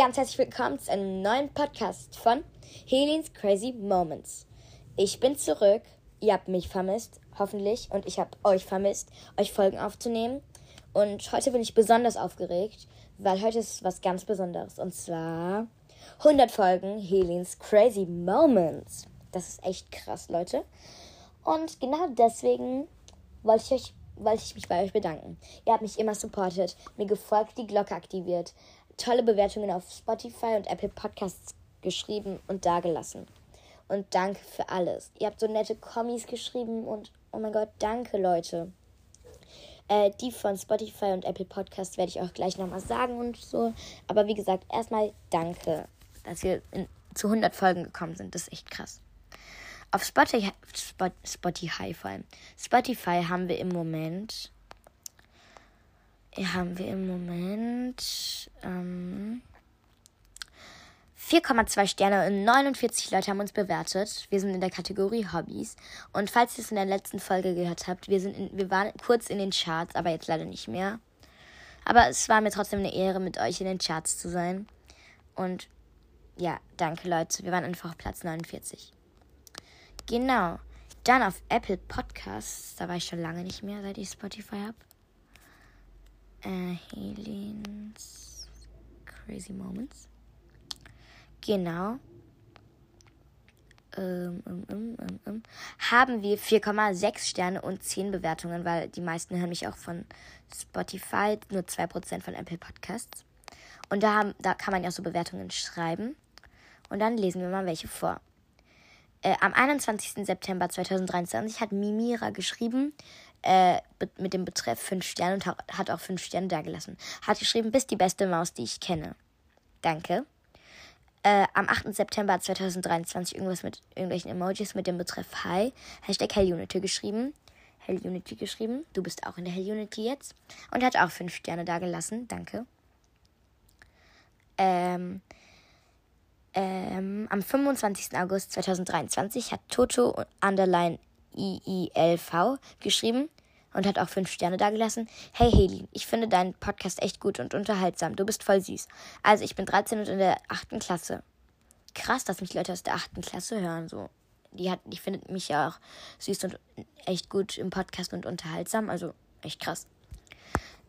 ganz herzlich willkommen zu einem neuen Podcast von Helens Crazy Moments. Ich bin zurück. Ihr habt mich vermisst, hoffentlich, und ich habe euch vermisst, euch Folgen aufzunehmen. Und heute bin ich besonders aufgeregt, weil heute ist was ganz Besonderes. Und zwar 100 Folgen Helens Crazy Moments. Das ist echt krass, Leute. Und genau deswegen wollte ich euch wollte ich mich bei euch bedanken. Ihr habt mich immer supportet, mir gefolgt, die Glocke aktiviert, tolle Bewertungen auf Spotify und Apple Podcasts geschrieben und dagelassen. Und danke für alles. Ihr habt so nette Kommis geschrieben und oh mein Gott, danke Leute. Äh, die von Spotify und Apple Podcasts werde ich auch gleich nochmal sagen und so. Aber wie gesagt, erstmal danke, dass wir in, zu 100 Folgen gekommen sind. Das ist echt krass. Auf Spotify, Spotify vor allem. Spotify haben wir im Moment. Haben wir im Moment ähm, 4,2 Sterne und 49 Leute haben uns bewertet. Wir sind in der Kategorie Hobbys. Und falls ihr es in der letzten Folge gehört habt, wir, sind in, wir waren kurz in den Charts, aber jetzt leider nicht mehr. Aber es war mir trotzdem eine Ehre, mit euch in den Charts zu sein. Und ja, danke Leute. Wir waren einfach auf Platz 49. Genau. Dann auf Apple Podcasts, da war ich schon lange nicht mehr, seit ich Spotify habe. Äh, Helens Crazy Moments. Genau. Ähm, ähm, ähm, ähm, ähm. haben wir 4,6 Sterne und 10 Bewertungen, weil die meisten hören mich auch von Spotify, nur 2% von Apple Podcasts. Und da, haben, da kann man ja auch so Bewertungen schreiben. Und dann lesen wir mal welche vor. Äh, am 21. September 2023 hat Mimira geschrieben, äh, mit dem Betreff 5 Sterne und hat auch 5 Sterne dagelassen. Hat geschrieben, bist die beste Maus, die ich kenne. Danke. Äh, am 8. September 2023 irgendwas mit irgendwelchen Emojis mit dem Betreff Hi. Hashtag HellUnity geschrieben. HellUnity geschrieben. Du bist auch in der HellUnity jetzt. Und hat auch 5 Sterne dagelassen. Danke. Ähm, ähm, am 25. August 2023 hat Toto Underline IILV geschrieben und hat auch fünf Sterne dagelassen. Hey Haley, ich finde deinen Podcast echt gut und unterhaltsam. Du bist voll süß. Also ich bin 13 und in der 8. Klasse. Krass, dass mich Leute aus der 8. Klasse hören. So. Die, hat, die findet mich ja auch süß und echt gut im Podcast und unterhaltsam. Also echt krass.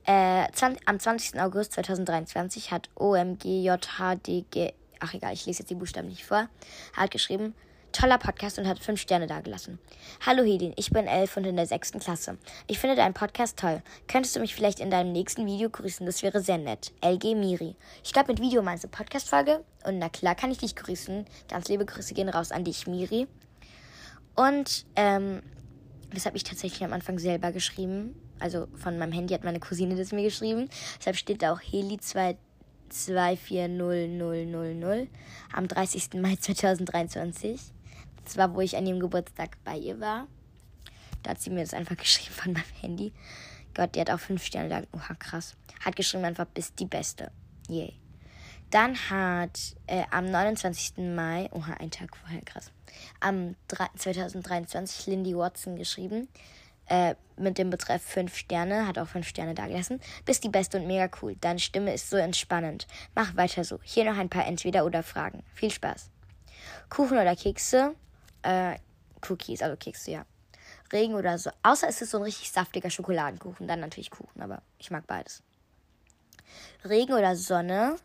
Äh, 20, am 20. August 2023 hat OMGJHDG ach egal, ich lese jetzt die Buchstaben nicht vor, hat geschrieben, toller Podcast und hat fünf Sterne dagelassen. Hallo Hedin, ich bin elf und in der sechsten Klasse. Ich finde deinen Podcast toll. Könntest du mich vielleicht in deinem nächsten Video grüßen? Das wäre sehr nett. LG Miri. Ich glaube, mit Video meinst du Podcast-Folge? Und na klar kann ich dich grüßen. Ganz liebe Grüße gehen raus an dich, Miri. Und, ähm, das habe ich tatsächlich am Anfang selber geschrieben. Also von meinem Handy hat meine Cousine das mir geschrieben. Deshalb steht da auch Heli 2 240000 am 30. Mai 2023. Das war, wo ich an ihrem Geburtstag bei ihr war. Da hat sie mir das einfach geschrieben von meinem Handy. Gott, die hat auch fünf Sterne da. Oha, krass. Hat geschrieben einfach, bist die Beste. Yay. Dann hat äh, am 29. Mai, oha, ein Tag vorher, krass, am 2023 Lindy Watson geschrieben, äh, mit dem Betreff 5 Sterne, hat auch 5 Sterne dagelassen. Bist die Beste und mega cool. Deine Stimme ist so entspannend. Mach weiter so. Hier noch ein paar Entweder-oder-Fragen. Viel Spaß. Kuchen oder Kekse? Äh, Cookies, also Kekse, ja. Regen oder so. Außer es ist so ein richtig saftiger Schokoladenkuchen. Dann natürlich Kuchen, aber ich mag beides. Regen oder Sonne?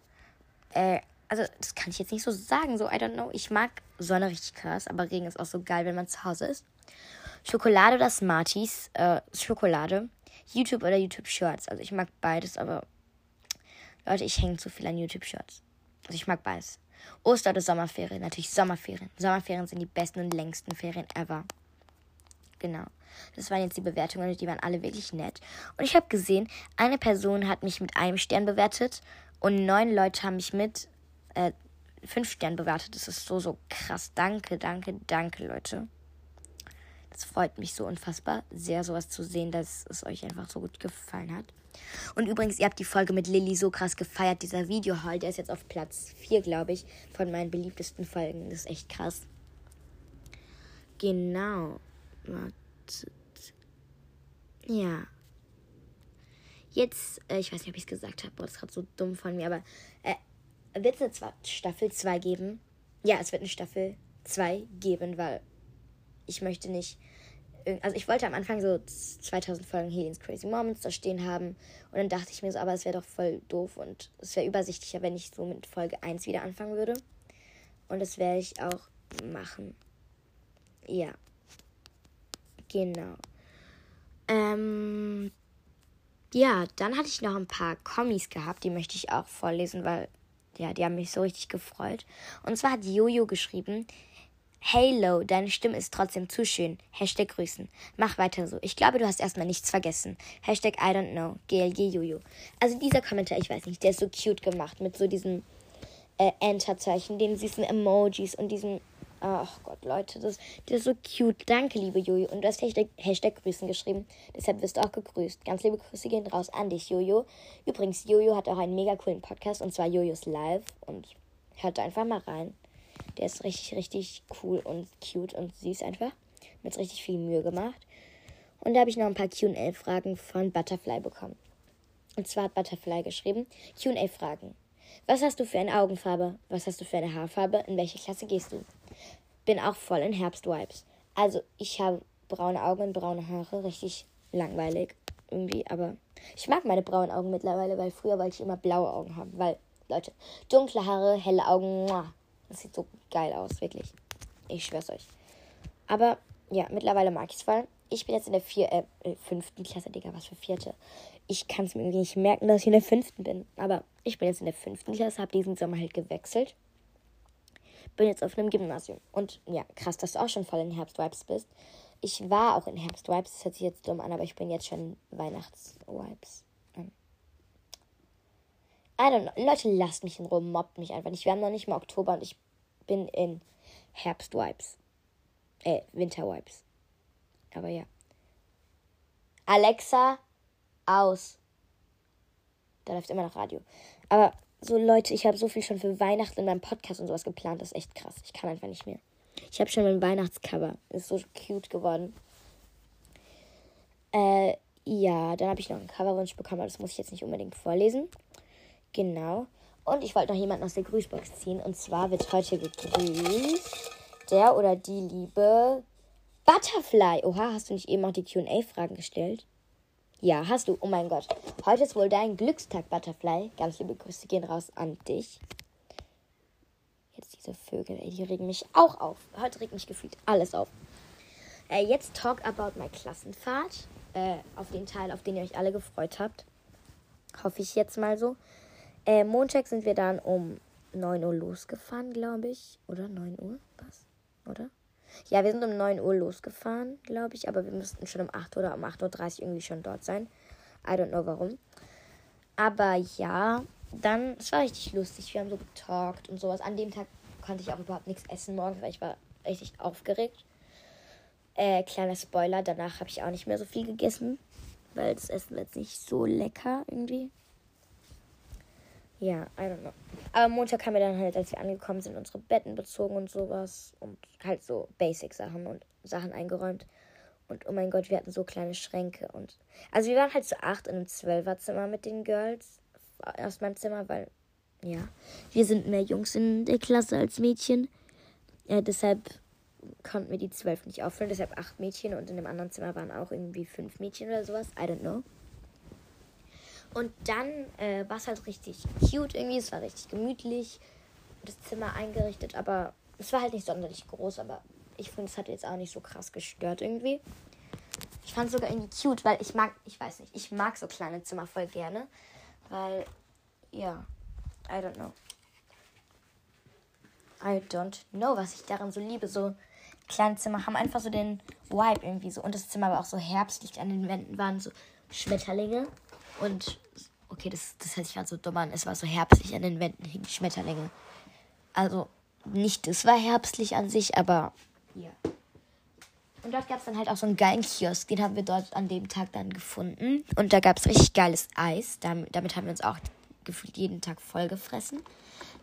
Äh, also das kann ich jetzt nicht so sagen. So, I don't know. Ich mag Sonne richtig krass, aber Regen ist auch so geil, wenn man zu Hause ist. Schokolade oder Smarties? Äh, Schokolade. YouTube oder YouTube Shorts. Also ich mag beides, aber Leute, ich hänge zu viel an YouTube Shorts. Also ich mag beides. Oster- oder Sommerferien? Natürlich Sommerferien. Sommerferien sind die besten und längsten Ferien ever. Genau. Das waren jetzt die Bewertungen und die waren alle wirklich nett. Und ich habe gesehen, eine Person hat mich mit einem Stern bewertet und neun Leute haben mich mit äh, fünf Sternen bewertet. Das ist so, so krass. Danke, danke, danke, Leute. Es freut mich so unfassbar sehr, sowas zu sehen, dass es euch einfach so gut gefallen hat. Und übrigens, ihr habt die Folge mit Lilly so krass gefeiert. Dieser Video-Haul, der ist jetzt auf Platz 4, glaube ich, von meinen beliebtesten Folgen. Das ist echt krass. Genau. Wartet. Ja. Jetzt, äh, ich weiß nicht, ob ich es gesagt habe, das ist gerade so dumm von mir, aber äh, wird es eine Staffel 2 geben? Ja, es wird eine Staffel 2 geben, weil ich möchte nicht. Also ich wollte am Anfang so 2000 Folgen Helios Crazy Moments da stehen haben. Und dann dachte ich mir so, aber es wäre doch voll doof und es wäre übersichtlicher, wenn ich so mit Folge 1 wieder anfangen würde. Und das werde ich auch machen. Ja. Genau. Ähm, ja, dann hatte ich noch ein paar Kommis gehabt, die möchte ich auch vorlesen, weil ja, die haben mich so richtig gefreut. Und zwar hat Jojo geschrieben, Hey Lo, deine Stimme ist trotzdem zu schön. Hashtag Grüßen. Mach weiter so. Ich glaube, du hast erstmal nichts vergessen. Hashtag I don't know. GLG Jojo. Also dieser Kommentar, ich weiß nicht, der ist so cute gemacht mit so diesen äh, Enter-Zeichen, den süßen Emojis und diesen Ach Gott, Leute, das, das ist so cute. Danke, liebe Jojo. Und du hast Hashtag, Hashtag Grüßen geschrieben. Deshalb wirst du auch gegrüßt. Ganz liebe Grüße gehen raus an dich, Jojo. Übrigens, Jojo hat auch einen mega coolen Podcast und zwar Jojos Live. Und hört einfach mal rein. Der ist richtig, richtig cool und cute und süß einfach. Mit richtig viel Mühe gemacht. Und da habe ich noch ein paar QA-Fragen von Butterfly bekommen. Und zwar hat Butterfly geschrieben: QA-Fragen. Was hast du für eine Augenfarbe? Was hast du für eine Haarfarbe? In welche Klasse gehst du? bin auch voll in Herbst-Vibes. Also ich habe braune Augen und braune Haare, richtig langweilig irgendwie, aber ich mag meine braunen Augen mittlerweile, weil früher wollte ich immer blaue Augen haben, weil Leute, dunkle Haare, helle Augen, das sieht so geil aus, wirklich. Ich schwör's euch. Aber ja, mittlerweile mag ich es voll. Ich bin jetzt in der vier, äh, äh, fünften Klasse, Digga, was für vierte. Ich kann es mir irgendwie nicht merken, dass ich in der fünften bin. Aber ich bin jetzt in der fünften Klasse, habe diesen Sommer halt gewechselt bin jetzt auf einem Gymnasium. Und ja, krass, dass du auch schon voll in Herbst-Vibes bist. Ich war auch in Herbst-Vibes, das hört sich jetzt dumm an, aber ich bin jetzt schon Weihnachts-Vibes. I don't know. Leute, lasst mich in Ruhe, mobbt mich einfach nicht. Wir haben noch nicht mal Oktober und ich bin in Herbst-Vibes. Äh, Winter-Vibes. Aber ja. Alexa, aus. Da läuft immer noch Radio. Aber so Leute, ich habe so viel schon für Weihnachten in meinem Podcast und sowas geplant. Das ist echt krass. Ich kann einfach nicht mehr. Ich habe schon mein Weihnachtscover. Ist so cute geworden. Äh, ja, dann habe ich noch einen Coverwunsch bekommen, aber das muss ich jetzt nicht unbedingt vorlesen. Genau. Und ich wollte noch jemanden aus der Grüßbox ziehen. Und zwar wird heute gegrüßt der oder die liebe Butterfly. Oha, hast du nicht eben auch die QA-Fragen gestellt? Ja, hast du. Oh mein Gott. Heute ist wohl dein Glückstag, Butterfly. Ganz liebe Grüße gehen raus an dich. Jetzt diese Vögel, ey, die regen mich auch auf. Heute regt mich gefühlt alles auf. Äh, jetzt talk about my Klassenfahrt. Äh, auf den Teil, auf den ihr euch alle gefreut habt. Hoffe ich jetzt mal so. Äh, Montag sind wir dann um 9 Uhr losgefahren, glaube ich. Oder 9 Uhr? Was? Oder? Ja, wir sind um 9 Uhr losgefahren, glaube ich, aber wir müssten schon um 8 oder um 8.30 Uhr irgendwie schon dort sein. I don't know warum. Aber ja, dann, es war richtig lustig. Wir haben so getalkt und sowas. An dem Tag konnte ich auch überhaupt nichts essen morgens, weil ich war richtig aufgeregt. Äh, kleiner Spoiler, danach habe ich auch nicht mehr so viel gegessen, weil das Essen war jetzt nicht so lecker irgendwie. Ja, I don't know. Aber Montag haben wir dann halt, als wir angekommen sind, unsere Betten bezogen und sowas. Und halt so Basic-Sachen und Sachen eingeräumt. Und oh mein Gott, wir hatten so kleine Schränke. und Also wir waren halt zu acht in einem Zwölferzimmer mit den Girls aus meinem Zimmer, weil, ja, wir sind mehr Jungs in der Klasse als Mädchen. Ja, deshalb konnten wir die zwölf nicht auffüllen. Deshalb acht Mädchen und in dem anderen Zimmer waren auch irgendwie fünf Mädchen oder sowas. I don't know. Und dann äh, war es halt richtig cute irgendwie. Es war richtig gemütlich. Das Zimmer eingerichtet, aber es war halt nicht sonderlich groß, aber ich finde, es hat jetzt auch nicht so krass gestört irgendwie. Ich fand es sogar irgendwie cute, weil ich mag, ich weiß nicht, ich mag so kleine Zimmer voll gerne. Weil, ja, I don't know. I don't know, was ich daran so liebe. So kleine Zimmer haben einfach so den Vibe irgendwie so. Und das Zimmer war auch so herbstlich. An den Wänden waren so Schmetterlinge. Und okay, das, das hört sich gerade so dumm an. Es war so herbstlich an den Wänden hingen Schmetterlinge. Also nicht, es war herbstlich an sich, aber ja. Und dort gab es dann halt auch so einen geilen Kiosk. Den haben wir dort an dem Tag dann gefunden. Und da gab es richtig geiles Eis. Damit, damit haben wir uns auch gefühlt jeden Tag voll gefressen.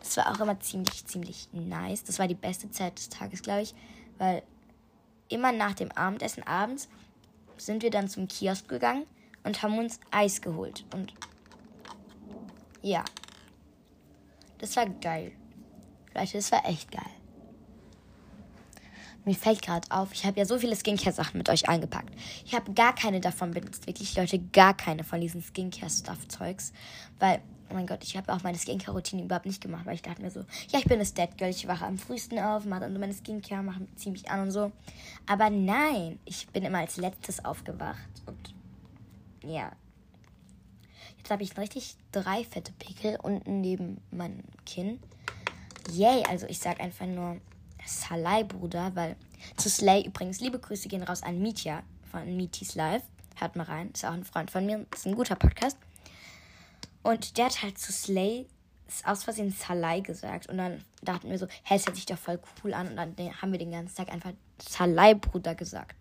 Das war auch immer ziemlich, ziemlich nice. Das war die beste Zeit des Tages, glaube ich. Weil immer nach dem Abendessen abends sind wir dann zum Kiosk gegangen und haben uns Eis geholt. Und ja, Das war geil. Leute, das war echt geil. Mir fällt gerade auf, ich habe ja so viele Skincare-Sachen mit euch eingepackt. Ich habe gar keine davon benutzt. Wirklich, Leute, gar keine von diesen Skincare-Stuff-Zeugs. Weil, oh mein Gott, ich habe auch meine Skincare-Routine überhaupt nicht gemacht, weil ich dachte mir so, ja, ich bin eine Dead Girl, ich wache am frühesten auf, mache dann so meine Skincare, mache ziemlich an und so. Aber nein, ich bin immer als letztes aufgewacht. Ja. Jetzt habe ich richtig drei fette Pickel unten neben meinem Kinn. Yay, also ich sag einfach nur Salai, Bruder, weil zu Slay übrigens liebe Grüße gehen raus an Mitya von Mitis Live. Hört mal rein, ist auch ein Freund von mir, ist ein guter Podcast. Und der hat halt zu Slay aus Versehen Salai gesagt. Und dann dachten wir so, hä, es hört sich doch voll cool an. Und dann haben wir den ganzen Tag einfach Salai, Bruder gesagt.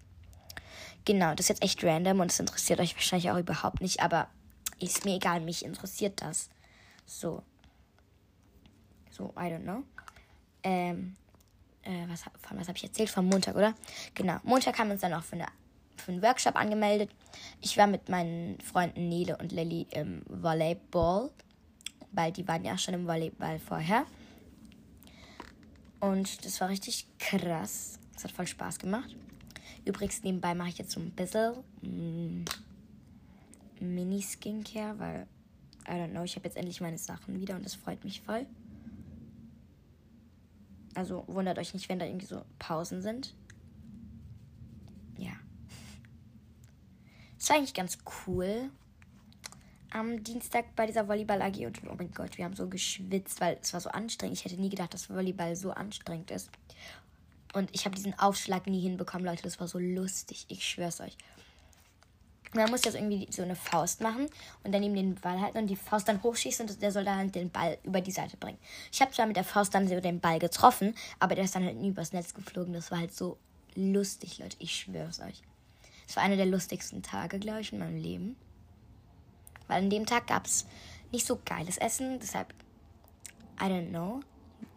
Genau, das ist jetzt echt random und es interessiert euch wahrscheinlich auch überhaupt nicht, aber ist mir egal, mich interessiert das. So. So, I don't know. Ähm, äh, was, von was habe ich erzählt? Vom Montag, oder? Genau. Montag haben wir uns dann auch für, eine, für einen Workshop angemeldet. Ich war mit meinen Freunden Nele und Lilly im Volleyball, weil die waren ja schon im Volleyball vorher. Und das war richtig krass. Es hat voll Spaß gemacht. Übrigens, nebenbei mache ich jetzt so ein bisschen mm, Mini-Skincare, weil, I don't know, ich habe jetzt endlich meine Sachen wieder und das freut mich voll. Also wundert euch nicht, wenn da irgendwie so Pausen sind. Ja. Es war eigentlich ganz cool. Am Dienstag bei dieser Volleyball-AG und oh mein Gott, wir haben so geschwitzt, weil es war so anstrengend. Ich hätte nie gedacht, dass Volleyball so anstrengend ist. Und ich habe diesen Aufschlag nie hinbekommen, Leute. Das war so lustig. Ich schwör's euch. Man muss jetzt irgendwie so eine Faust machen und dann eben den Ball halten und die Faust dann hochschießen und der soll dann halt den Ball über die Seite bringen. Ich habe zwar mit der Faust dann den Ball getroffen, aber der ist dann halt nie übers Netz geflogen. Das war halt so lustig, Leute. Ich schwör's euch. Es war einer der lustigsten Tage, glaube ich, in meinem Leben. Weil an dem Tag gab es nicht so geiles Essen, deshalb, I don't know.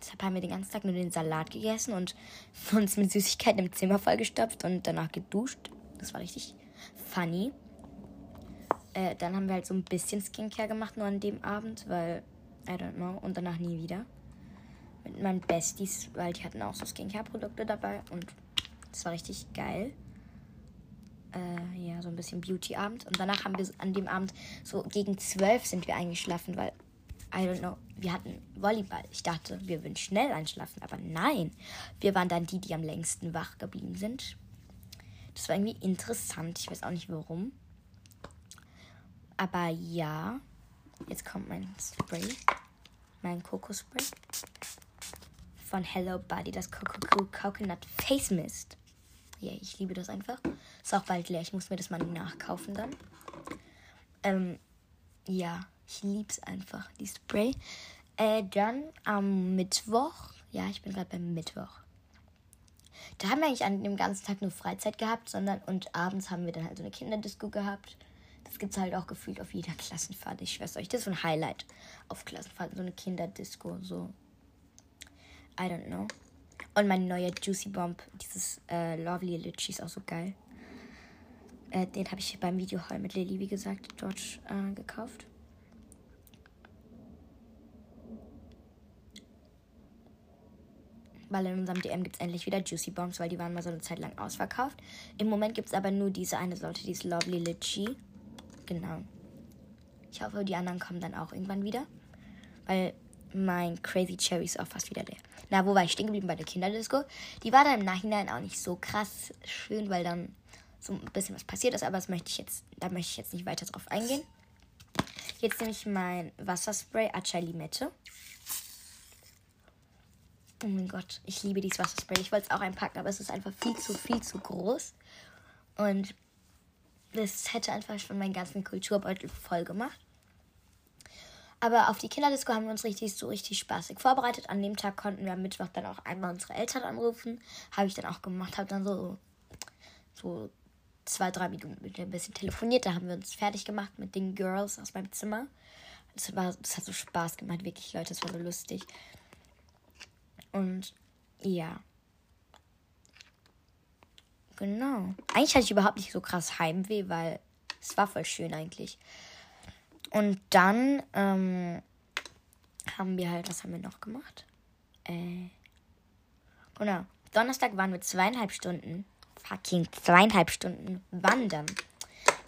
Deshalb haben wir den ganzen Tag nur den Salat gegessen und uns mit Süßigkeiten im Zimmer vollgestopft und danach geduscht. Das war richtig funny. Äh, dann haben wir halt so ein bisschen Skincare gemacht, nur an dem Abend, weil, I don't know, und danach nie wieder. Mit meinen Besties, weil die hatten auch so Skincare-Produkte dabei und das war richtig geil. Äh, ja, so ein bisschen Beauty-Abend. Und danach haben wir an dem Abend so gegen zwölf sind wir eingeschlafen, weil, I don't know, wir hatten Volleyball. Ich dachte, wir würden schnell einschlafen, aber nein. Wir waren dann die, die am längsten wach geblieben sind. Das war irgendwie interessant. Ich weiß auch nicht warum. Aber ja, jetzt kommt mein Spray. Mein Kokospray. Von Hello Buddy, das Coco Coconut Face Mist. Ja, yeah, ich liebe das einfach. Ist auch bald leer. Ich muss mir das mal nachkaufen dann. Ähm, ja, ich liebe es einfach, die Spray. Äh, dann am Mittwoch. Ja, ich bin gerade beim Mittwoch. Da haben wir eigentlich an dem ganzen Tag nur Freizeit gehabt, sondern und abends haben wir dann halt so eine Kinderdisco gehabt. Das gibt es halt auch gefühlt auf jeder Klassenfahrt. Ich schwör's euch, das ist so ein Highlight auf Klassenfahrten, so eine Kinderdisco, so. I don't know. Und mein neuer Juicy Bomb, dieses äh, Lovely Litchi ist auch so geil. Äh, den habe ich beim Videohall mit Lilly, wie gesagt, dort äh, gekauft. Weil in unserem DM gibt es endlich wieder Juicy Bombs, weil die waren mal so eine Zeit lang ausverkauft. Im Moment gibt es aber nur diese eine Sorte, dieses Lovely Litchi. Genau. Ich hoffe, die anderen kommen dann auch irgendwann wieder. Weil mein Crazy Cherry ist auch fast wieder leer. Na, wo war ich stehen geblieben bei der Kinderdisco? Die war dann im Nachhinein auch nicht so krass schön, weil dann so ein bisschen was passiert ist, aber das möchte ich jetzt, da möchte ich jetzt nicht weiter drauf eingehen. Jetzt nehme ich mein Wasserspray Acai Limette. Oh mein Gott, ich liebe dieses Wasserspray. Ich wollte es auch einpacken, aber es ist einfach viel zu, viel zu groß. Und das hätte einfach schon meinen ganzen Kulturbeutel voll gemacht. Aber auf die Kinderdisco haben wir uns richtig so richtig spaßig vorbereitet. An dem Tag konnten wir am Mittwoch dann auch einmal unsere Eltern anrufen. Habe ich dann auch gemacht, habe dann so, so zwei, drei Minuten mit ein bisschen telefoniert. Da haben wir uns fertig gemacht mit den Girls aus meinem Zimmer. Das, war, das hat so Spaß gemacht, wirklich, Leute. Das war so lustig. Und ja. Genau. Eigentlich hatte ich überhaupt nicht so krass Heimweh, weil es war voll schön eigentlich. Und dann, ähm, haben wir halt, was haben wir noch gemacht? Äh, genau. Donnerstag waren wir zweieinhalb Stunden, fucking zweieinhalb Stunden wandern.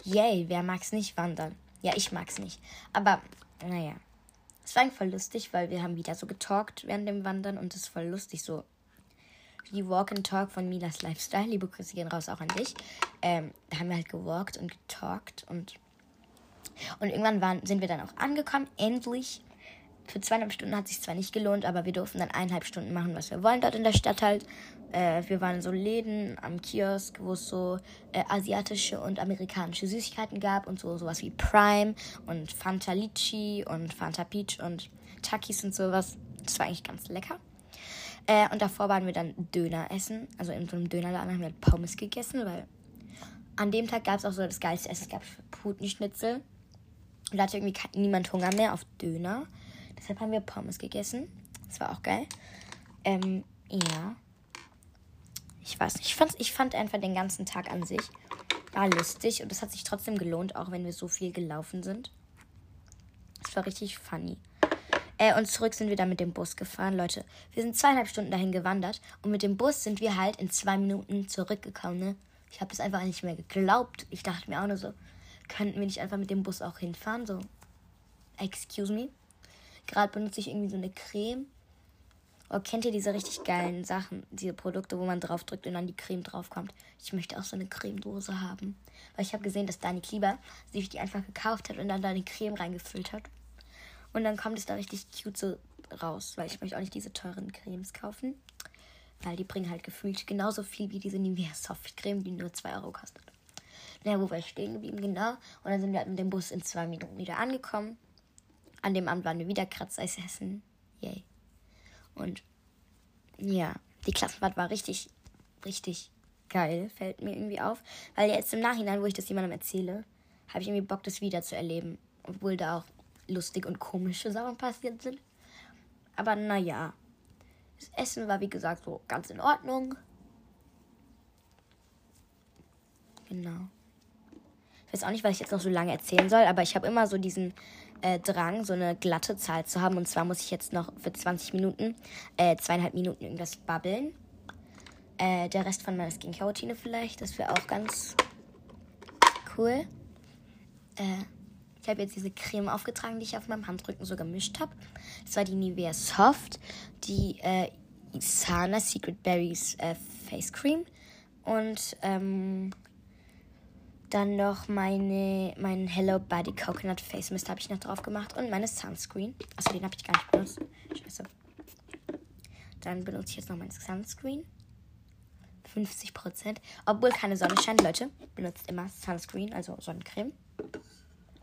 Yay, wer mag's nicht wandern? Ja, ich mag's nicht. Aber, naja. Es war voll lustig, weil wir haben wieder so getalkt während dem Wandern und es ist voll lustig, so wie Walk and Talk von Milas Lifestyle. Liebe Grüße gehen raus auch an dich. Ähm, da haben wir halt gewalkt und getalkt und, und irgendwann waren, sind wir dann auch angekommen, endlich. Für zweieinhalb Stunden hat sich zwar nicht gelohnt, aber wir durften dann eineinhalb Stunden machen, was wir wollen dort in der Stadt halt. Äh, wir waren in so Läden am Kiosk, wo es so äh, asiatische und amerikanische Süßigkeiten gab und so sowas wie Prime und Fanta Litchi und Fanta Peach und Takis und sowas. Das war eigentlich ganz lecker. Äh, und davor waren wir dann Döner essen. Also in so einem Dönerladen haben wir Pommes gegessen, weil an dem Tag gab es auch so das geilste Essen. Es gab Putenschnitzel. Und da hatte irgendwie niemand Hunger mehr auf Döner. Deshalb haben wir Pommes gegessen. Das war auch geil. Ähm, ja. Ich weiß nicht. Ich, fand's, ich fand einfach den ganzen Tag an sich war lustig und es hat sich trotzdem gelohnt, auch wenn wir so viel gelaufen sind. Es war richtig funny. Äh, und zurück sind wir dann mit dem Bus gefahren, Leute. Wir sind zweieinhalb Stunden dahin gewandert und mit dem Bus sind wir halt in zwei Minuten zurückgekommen, ne? Ich habe das einfach nicht mehr geglaubt. Ich dachte mir auch nur so, könnten wir nicht einfach mit dem Bus auch hinfahren? So, excuse me. Gerade benutze ich irgendwie so eine Creme. Oh, kennt ihr diese richtig geilen Sachen, diese Produkte, wo man drauf drückt und dann die Creme draufkommt? Ich möchte auch so eine Cremedose haben. Weil ich habe gesehen, dass Dani Klieber sich die einfach gekauft hat und dann da die Creme reingefüllt hat. Und dann kommt es da richtig cute so raus, weil ich möchte auch nicht diese teuren Cremes kaufen. Weil die bringen halt gefühlt genauso viel wie diese Nivea Soft Creme, die nur 2 Euro kostet. Naja, wo war ich stehen geblieben? Genau. Und dann sind wir halt mit dem Bus in zwei Minuten wieder angekommen. An dem Abend waren wir wieder Kratzeis essen. Yay. Und ja, die Klassenfahrt war richtig, richtig geil, fällt mir irgendwie auf. Weil jetzt im Nachhinein, wo ich das jemandem erzähle, habe ich irgendwie Bock, das wieder zu erleben. Obwohl da auch lustig und komische Sachen passiert sind. Aber naja, das Essen war wie gesagt so ganz in Ordnung. Genau. Ich weiß auch nicht, was ich jetzt noch so lange erzählen soll, aber ich habe immer so diesen äh, Drang, so eine glatte Zahl zu haben. Und zwar muss ich jetzt noch für 20 Minuten, äh, zweieinhalb Minuten irgendwas babbeln. Äh, der Rest von meiner Skincare-Routine vielleicht, das wäre auch ganz cool. Äh, ich habe jetzt diese Creme aufgetragen, die ich auf meinem Handrücken so gemischt habe. Das war die Nivea Soft, die äh, Isana Secret Berries äh, Face Cream und ähm, dann noch meine, meinen Hello Body Coconut Face Mist habe ich noch drauf gemacht und meine Sunscreen. Achso, den habe ich gar nicht benutzt. Scheiße. Dann benutze ich jetzt noch meinen Sunscreen. 50%. Obwohl keine Sonne scheint, Leute, benutzt immer Sunscreen, also Sonnencreme.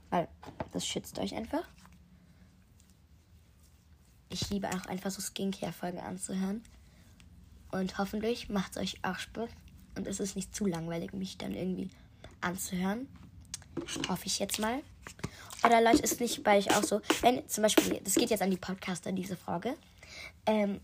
Weil das schützt euch einfach. Ich liebe auch einfach so Skincare-Folgen anzuhören. Und hoffentlich macht es euch auch Spaß. Und es ist nicht zu langweilig, mich dann irgendwie anzuhören. Hoffe ich jetzt mal. Oder Leute, ist nicht bei euch auch so, wenn zum Beispiel, das geht jetzt an die Podcaster, diese Frage. Ähm,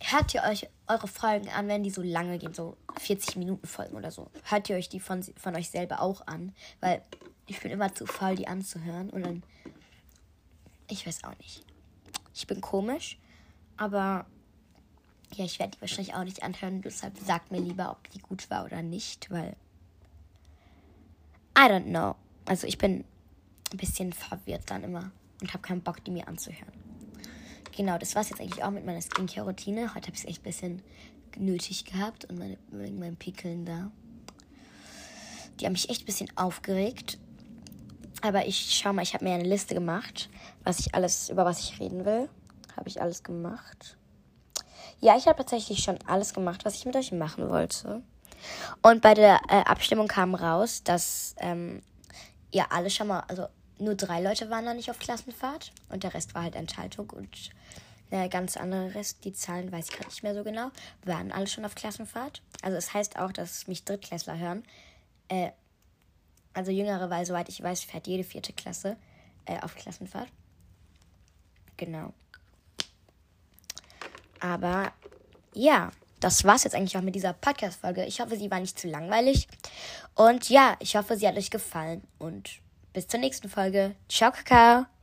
hört ihr euch eure Folgen an, wenn die so lange gehen, so 40 Minuten Folgen oder so? Hört ihr euch die von, von euch selber auch an? Weil ich bin immer zu faul, die anzuhören. Und dann. Ich weiß auch nicht. Ich bin komisch, aber ja, ich werde die wahrscheinlich auch nicht anhören. Deshalb sagt mir lieber, ob die gut war oder nicht, weil. I don't know. Also ich bin ein bisschen verwirrt dann immer und habe keinen Bock, die mir anzuhören. Genau, das war es jetzt eigentlich auch mit meiner Skincare-Routine. Heute habe ich es echt ein bisschen nötig gehabt und meine, wegen Pickeln da. Die haben mich echt ein bisschen aufgeregt. Aber ich schau mal, ich habe mir eine Liste gemacht, was ich alles, über was ich reden will. Habe ich alles gemacht. Ja, ich habe tatsächlich schon alles gemacht, was ich mit euch machen wollte. Und bei der äh, Abstimmung kam raus, dass ähm, ja alle schon mal, also nur drei Leute waren da nicht auf Klassenfahrt und der Rest war halt Enthaltung und der ganz andere Rest, die Zahlen weiß ich gerade nicht mehr so genau, waren alle schon auf Klassenfahrt. Also es das heißt auch, dass mich Drittklässler hören. Äh, also jüngere, weil soweit ich weiß, fährt jede vierte Klasse äh, auf Klassenfahrt. Genau. Aber ja, das war's jetzt eigentlich auch mit dieser Podcast-Folge. Ich hoffe, sie war nicht zu langweilig. Und ja, ich hoffe, sie hat euch gefallen. Und bis zur nächsten Folge. Ciao, Kakao.